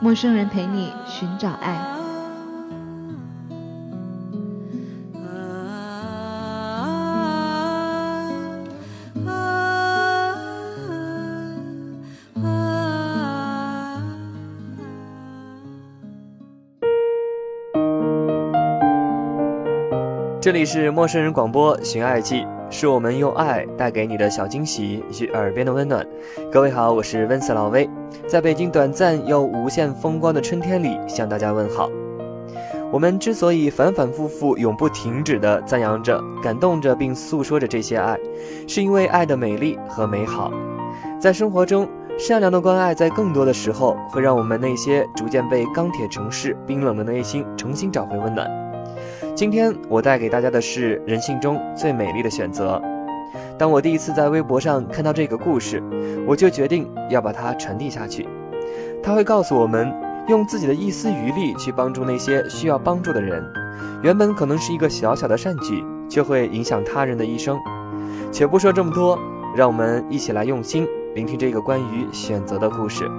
陌生人陪你寻找爱。这里是陌生人广播《寻爱记》，是我们用爱带给你的小惊喜与耳边的温暖。各位好，我是温斯老威，在北京短暂又无限风光的春天里向大家问好。我们之所以反反复复、永不停止地赞扬着、感动着并诉说着这些爱，是因为爱的美丽和美好。在生活中，善良的关爱在更多的时候会让我们那些逐渐被钢铁城市冰冷的内心重新找回温暖。今天我带给大家的是人性中最美丽的选择。当我第一次在微博上看到这个故事，我就决定要把它传递下去。它会告诉我们，用自己的一丝余力去帮助那些需要帮助的人，原本可能是一个小小的善举，却会影响他人的一生。且不说这么多，让我们一起来用心聆听这个关于选择的故事。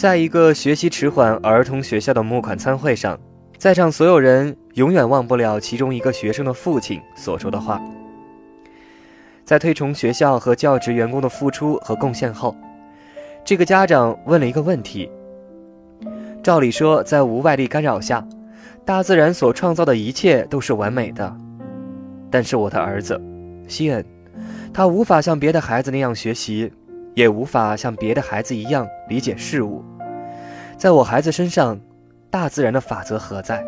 在一个学习迟缓儿童学校的募款餐会上，在场所有人永远忘不了其中一个学生的父亲所说的话。在推崇学校和教职员工的付出和贡献后，这个家长问了一个问题：照理说，在无外力干扰下，大自然所创造的一切都是完美的，但是我的儿子，西恩，他无法像别的孩子那样学习。也无法像别的孩子一样理解事物。在我孩子身上，大自然的法则何在？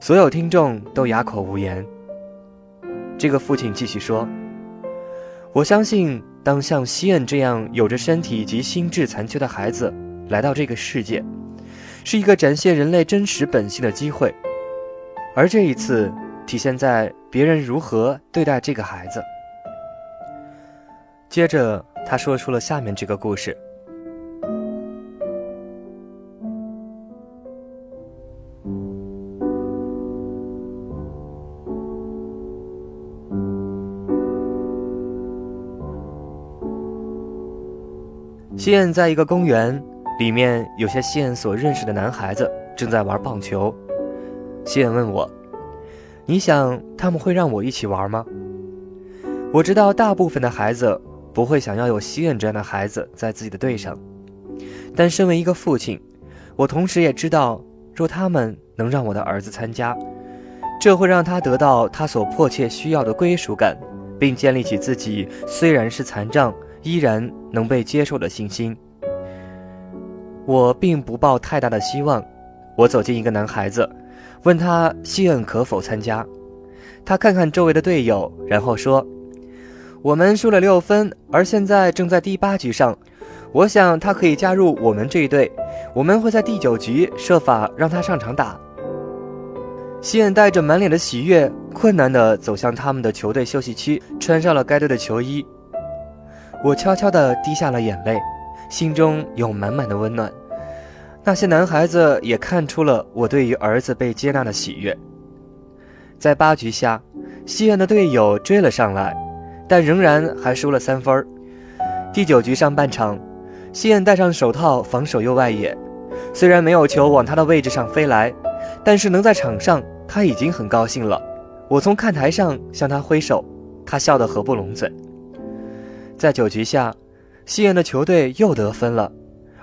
所有听众都哑口无言。这个父亲继续说：“我相信，当像西恩这样有着身体及心智残缺的孩子来到这个世界，是一个展现人类真实本性的机会。而这一次，体现在别人如何对待这个孩子。”接着，他说出了下面这个故事。西恩在一个公园，里面有些西恩所认识的男孩子正在玩棒球。西恩问我：“你想他们会让我一起玩吗？”我知道大部分的孩子。不会想要有西恩这样的孩子在自己的队上，但身为一个父亲，我同时也知道，若他们能让我的儿子参加，这会让他得到他所迫切需要的归属感，并建立起自己虽然是残障依然能被接受的信心。我并不抱太大的希望，我走进一个男孩子，问他西恩可否参加，他看看周围的队友，然后说。我们输了六分，而现在正在第八局上。我想他可以加入我们这一队。我们会在第九局设法让他上场打。西恩带着满脸的喜悦，困难地走向他们的球队休息区，穿上了该队的球衣。我悄悄地滴下了眼泪，心中有满满的温暖。那些男孩子也看出了我对于儿子被接纳的喜悦。在八局下，西恩的队友追了上来。但仍然还输了三分第九局上半场，西恩戴上手套防守右外野，虽然没有球往他的位置上飞来，但是能在场上，他已经很高兴了。我从看台上向他挥手，他笑得合不拢嘴。在九局下，西恩的球队又得分了，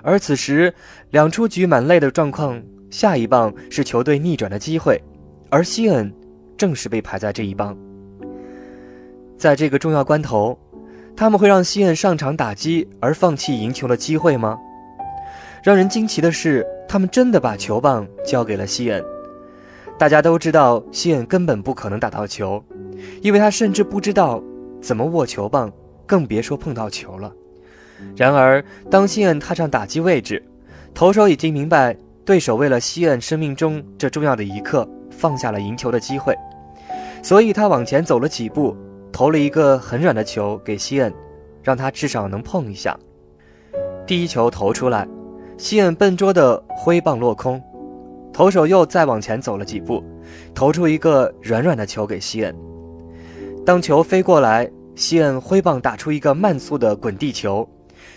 而此时两出局满垒的状况，下一棒是球队逆转的机会，而西恩正是被排在这一棒。在这个重要关头，他们会让西恩上场打击而放弃赢球的机会吗？让人惊奇的是，他们真的把球棒交给了西恩。大家都知道，西恩根本不可能打到球，因为他甚至不知道怎么握球棒，更别说碰到球了。然而，当西恩踏上打击位置，投手已经明白对手为了西恩生命中这重要的一刻放下了赢球的机会，所以他往前走了几步。投了一个很软的球给西恩，让他至少能碰一下。第一球投出来，西恩笨拙的挥棒落空，投手又再往前走了几步，投出一个软软的球给西恩。当球飞过来，西恩挥棒打出一个慢速的滚地球，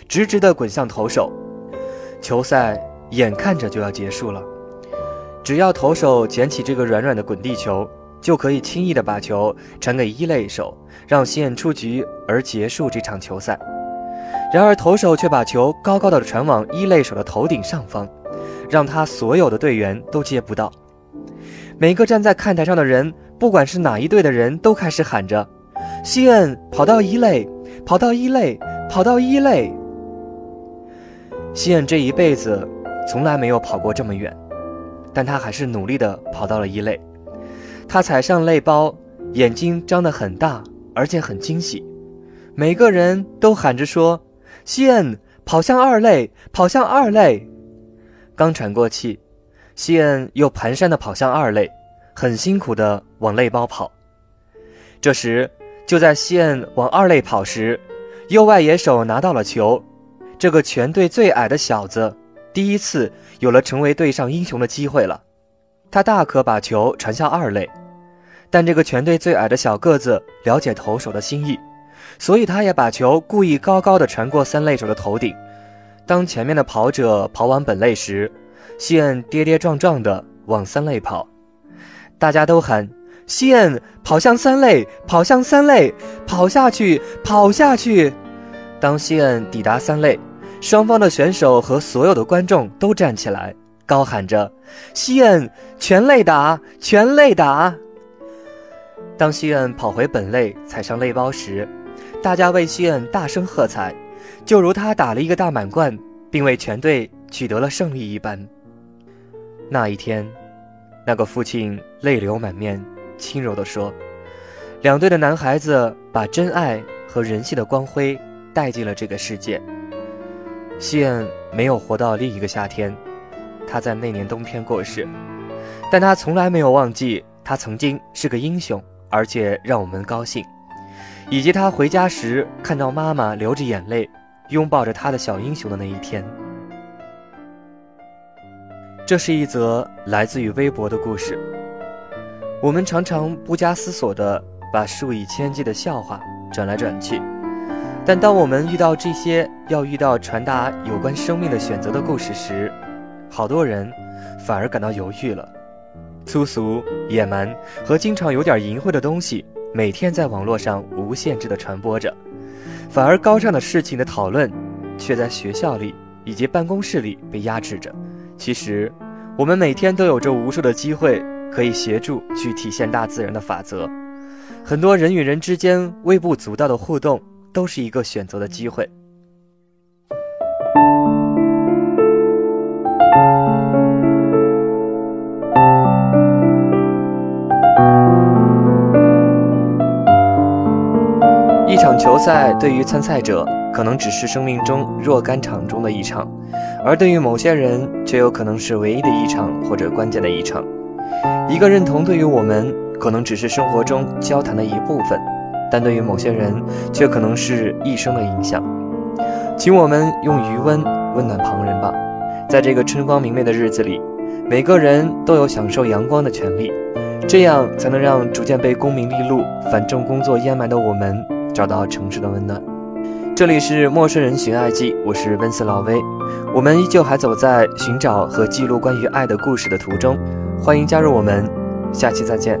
直直的滚向投手。球赛眼看着就要结束了，只要投手捡起这个软软的滚地球。就可以轻易的把球传给一垒手，让西恩出局而结束这场球赛。然而投手却把球高高的传往一垒手的头顶上方，让他所有的队员都接不到。每个站在看台上的人，不管是哪一队的人，都开始喊着：“西恩跑到一垒，跑到一垒，跑到一垒。”西恩这一辈子从来没有跑过这么远，但他还是努力的跑到了一垒。他踩上泪包，眼睛张得很大，而且很惊喜。每个人都喊着说：“西恩跑向二类，跑向二类。”刚喘过气，西恩又蹒跚地跑向二类，很辛苦地往泪包跑。这时，就在西恩往二类跑时，右外野手拿到了球。这个全队最矮的小子，第一次有了成为队上英雄的机会了。他大可把球传向二垒。但这个全队最矮的小个子了解投手的心意，所以他也把球故意高高的传过三垒手的头顶。当前面的跑者跑往本垒时，西恩跌跌撞撞的往三垒跑。大家都喊：“西恩跑向三垒，跑向三垒，跑下去，跑下去！”当西恩抵达三垒，双方的选手和所有的观众都站起来，高喊着：“西恩全垒打，全垒打！”当西恩跑回本垒，踩上垒包时，大家为西恩大声喝彩，就如他打了一个大满贯，并为全队取得了胜利一般。那一天，那个父亲泪流满面，轻柔地说：“两队的男孩子把真爱和人性的光辉带进了这个世界。”西恩没有活到另一个夏天，他在那年冬天过世，但他从来没有忘记他曾经是个英雄。而且让我们高兴，以及他回家时看到妈妈流着眼泪，拥抱着他的小英雄的那一天。这是一则来自于微博的故事。我们常常不加思索地把数以千计的笑话转来转去，但当我们遇到这些要遇到传达有关生命的选择的故事时，好多人反而感到犹豫了。粗俗、野蛮和经常有点淫秽的东西，每天在网络上无限制地传播着，反而高尚的事情的讨论，却在学校里以及办公室里被压制着。其实，我们每天都有着无数的机会，可以协助去体现大自然的法则。很多人与人之间微不足道的互动，都是一个选择的机会。球赛对于参赛者可能只是生命中若干场中的一场，而对于某些人却有可能是唯一的一场或者关键的一场。一个认同对于我们可能只是生活中交谈的一部分，但对于某些人却可能是一生的影响。请我们用余温温暖旁人吧，在这个春光明媚的日子里，每个人都有享受阳光的权利，这样才能让逐渐被功名利禄、繁重工作淹埋的我们。找到城市的温暖。这里是陌生人寻爱记，我是温斯老威。我们依旧还走在寻找和记录关于爱的故事的途中，欢迎加入我们，下期再见。